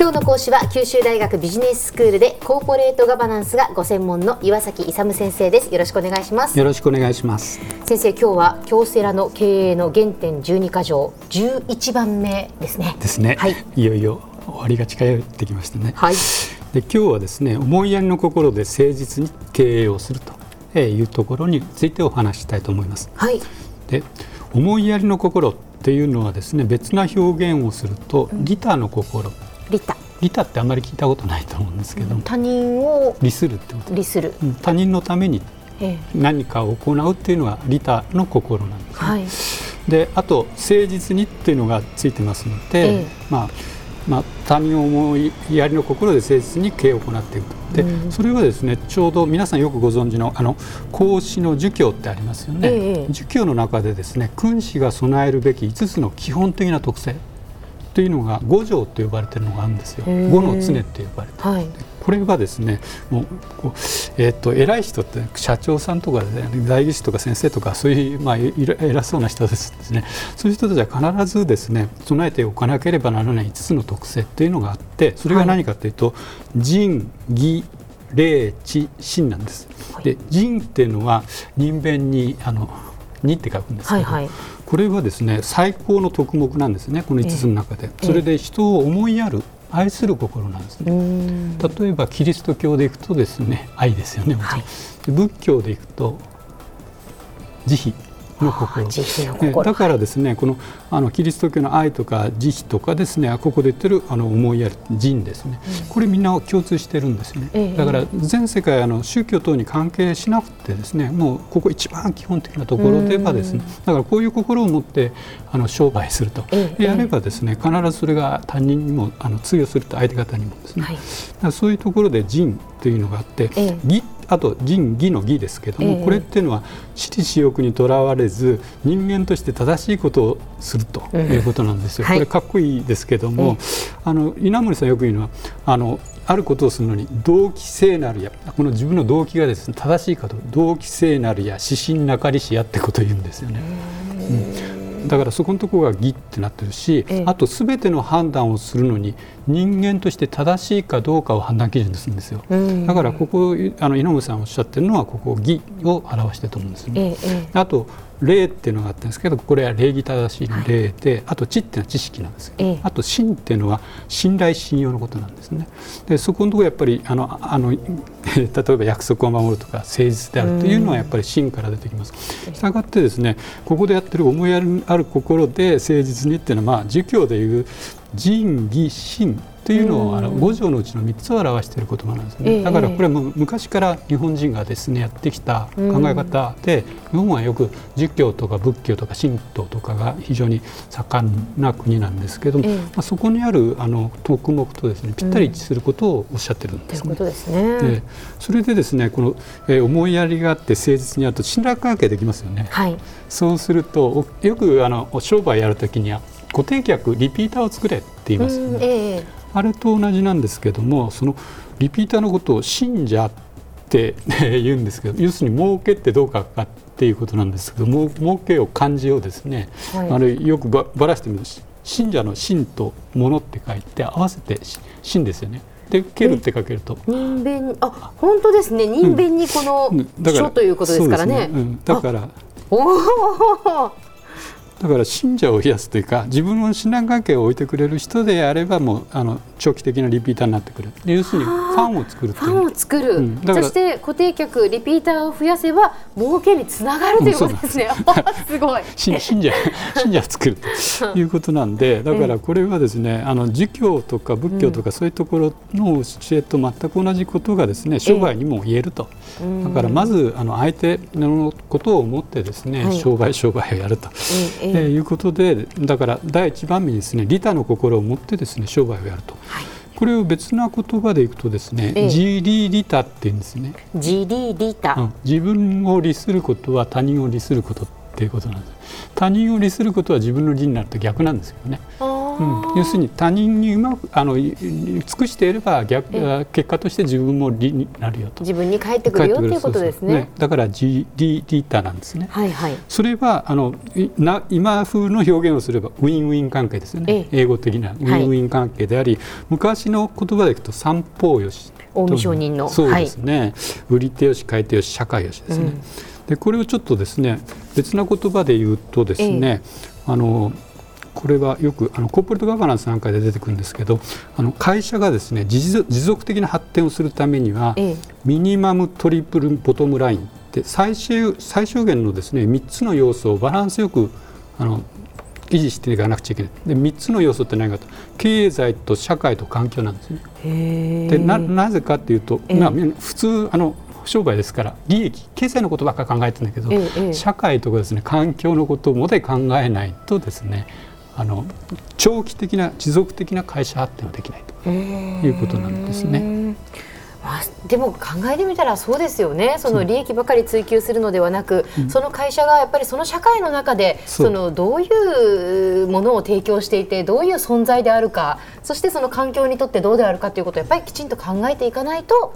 今日の講師は九州大学ビジネススクールでコーポレートガバナンスがご専門の岩崎勇先生です。よろしくお願いします。よろしくお願いします。先生今日は京セラの経営の原点12箇条11番目ですね。ですね、はい、いよいよ終わりが近寄ってきましたね。はい。で今日はですね思いやりの心で誠実に経営をするというところについてお話したいと思います。はい。で思いやりの心っていうのはですね別な表現をすると利他の心、利他利他ってあんまり聞いたことないと思うんですけど、他人を利するってこと。利する、うん他人のためにえ何かを行うっていうのは利他の心なんです、ね。はい。であと誠実にっていうのがついてますので、ええ。まあまあ、他人を思いやりの心で誠実に経営を行っていくと。で、うん。それはですねちょうど皆さんよくご存知のあの孔子の儒教ってありますよね、ええ。儒教の中でですね君子が備えるべき5つの基本的な特性というのが五条と呼ばれているのがあるんですよ。五の常って呼ばれてはい。これはですねもうえー、と偉い人って社長さんとか、ね、代議士とか先生とかそういう、まあ、偉そうな人ですですね。そういう人たちは必ずですね備えておかなければならない5つの特性っていうのがあってそれが何かというと、仁義礼智信なんです。はい。で仁っていうのは人弁にあのにって書くんですけど、はいはいこれはですね最高の徳目なんですねこの5つの中で、えそれで人を思いやる愛する心なんですね。例えばキリスト教でいくとですね愛ですよねはいで仏教でいくと慈悲の心。あ慈悲のね心だからですねこのあのキリスト教の愛とか慈悲とかですねここで言ってるあの思いやる仁ですね、これみんな共通してるんですよね、ええ。だから全世界あの宗教等に関係しなくてですねもうここ一番基本的なところではですねだからこういう心を持ってあの商売すると、ええ。やればですね必ずそれが他人にもあの通用すると相手方にもですね、はい。そういうところで仁というのがあって、ええ。義あと仁義の義ですけども、ええ。これっていうのは私利私欲にとらわれず人間として正しいことをするとうんいうことなんですよ。はい。これかっこいいですけども、あの稲森さんよく言うのはあのあることをするのに動機聖なるやこの自分の動機がですね正しいかと動機聖なるや指針なかりしやってことを言うんですよね。うんだからそこのところが義ってなってるし、ええあとすべての判断をするのに人間として正しいかどうかを判断基準とするんですよ。うんだからここあの稲森さんおっしゃってるのはここ義を表してると思うんですよね。えええあと礼っていうのがあったんですけどこれは礼儀正しいの礼で、あと知っていうのは知識なんですよ、ええ。あと信っていうのは信頼信用のことなんですね。でそこのところやっぱりあのあの 例えば約束を守るとか誠実であるというのはやっぱり信から出てきます。したがってですねここでやってる思いやりある心で誠実にっていうのはまあ儒教でいう仁義信というのをあの五条のうちの3つを表している言葉なんですええね。だからこれはもう昔から日本人がですねやってきた考え方で、日本はよく儒教とか仏教とか神道とかが非常に盛んな国なんですけども、ええまあ、そこにあるあの徳目とですねぴったり一致することをおっしゃってるんですね。ですね。でそれでですねこの、えー思いやりがあって誠実にやると信頼関係できますよね。はい。そうするとおよくあのお商売やるときには固定客リピーターを作れって言いますよね。うんええあれと同じなんですけどもそのリピーターのことを信者って 言うんですけど要するに儲けってどうかかっていうことなんですけども儲けを漢字をですね、はい。あれよくばばらしてみるし信者の信と物って書いて合わせてし信ですよね。で蹴るって書けると。人弁あ本当ですね。人弁にこのうん。ということですからね。だからおおだから信者を増やすというか自分の信頼関係を置いてくれる人であればもうあの長期的なリピーターになってくる。で要するにファンを作るファンを作る、うん。そして固定客リピーターを増やせば儲けにつながるということですね。す。ごい。信信者信者を作るということなんでだからこれはですねあの儒教とか仏教とかそういうところの教えと全く同じことがですね商売にも言えると。うん。だからまずあの相手のことを思ってですね、はい。商売 商売をやると、えええーいうことでだから第一番目にですね利他の心を持ってですね商売をやると。はい。これを別な言葉でいくとですね、ええ。自利利他って言うんですね、自利利他、うん。自分を利することは他人を利することっていうことなんです。他人を利することは自分の利になると逆なんですよね。あうん、要するに他人にうまくあの尽くしていれば逆結果として自分も利になるよと。自分に返ってくるよっていうことですね、ね、だから G リリーターなんですね、はいはい、それはあのな今風の表現をすればウィンウィン関係ですよね、英語的なウィンウィン関係であり、はい、昔の言葉でいくと三方よし近江商人の。そうですね、はい、売り手よし買い手よし社会よしですね、うん、でこれをちょっとですね別な言葉で言うとですね、あのこれはよくあのコーポレートガバナンスなんかで出てくるんですけどあの会社がですね持続的な発展をするためには、ええ、ミニマムトリプルボトムラインって最終最小限のですね3つの要素をバランスよくあの維持していかなくちゃいけない。で3つの要素って何かと経済と社会と環境なんですね。でななぜかっていうと、まあ、普通あの商売ですから利益経済のことばっか考えてるんだけど、社会とかですね環境のことまで考えないとですねあの長期的な持続的な会社発展はできないということなんですね。まあ、でも考えてみたらそうですよね。その利益ばかり追求するのではなく、うん、その会社がやっぱりその社会の中でそのどういうものを提供していてどういう存在であるかそしてその環境にとってどうであるかということをやっぱりきちんと考えていかないと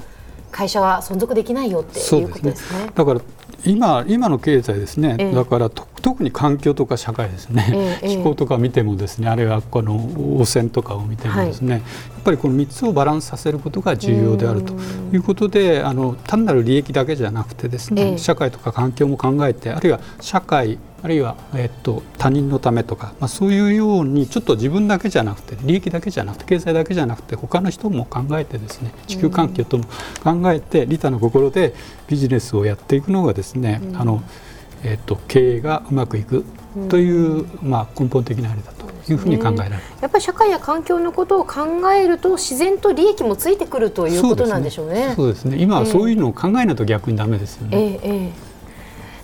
会社は存続できないよっていうことですね。すね。だから今今の経済ですね、えだから特に環境とか社会ですね、え、気候とか見てもですねあるいはこの汚染とかを見てもですね、はい、やっぱりこの3つをバランスさせることが重要であるということであの単なる利益だけじゃなくてですね、社会とか環境も考えてあるいは社会あるいは、えっと、他人のためとか、まあ、そういうようにちょっと自分だけじゃなくて利益だけじゃなくて経済だけじゃなくて他の人も考えてですね地球環境とも考えて利他の心でビジネスをやっていくのがですね、うん、あのえっと、経営がうまくいくという、まあ、根本的なあれだというふうに考えられる、ね、やっぱり社会や環境のことを考えると自然と利益もついてくるということなんでしょうね。そうですね。今はそういうのを考えないと逆にダメですよね。えーえー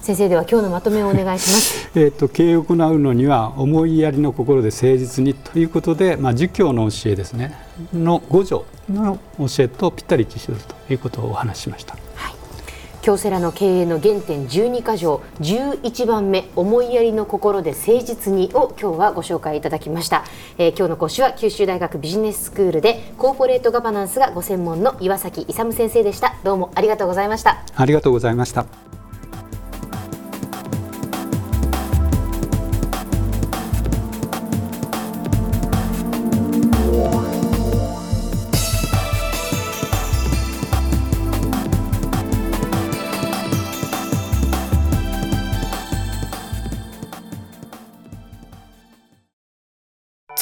先生では今日のまとめをお願いします。えっと経営を行うのには思いやりの心で誠実にということで、まあ儒教の教えですねの五条の教えとぴったり一致するということをお話ししました。はい。京セラの経営の原点12箇条11番目思いやりの心で誠実にを今日はご紹介いただきました、えー、今日の講師は九州大学ビジネススクールでコーポレートガバナンスがご専門の岩崎勇先生でしたどうもありがとうございましたありがとうございました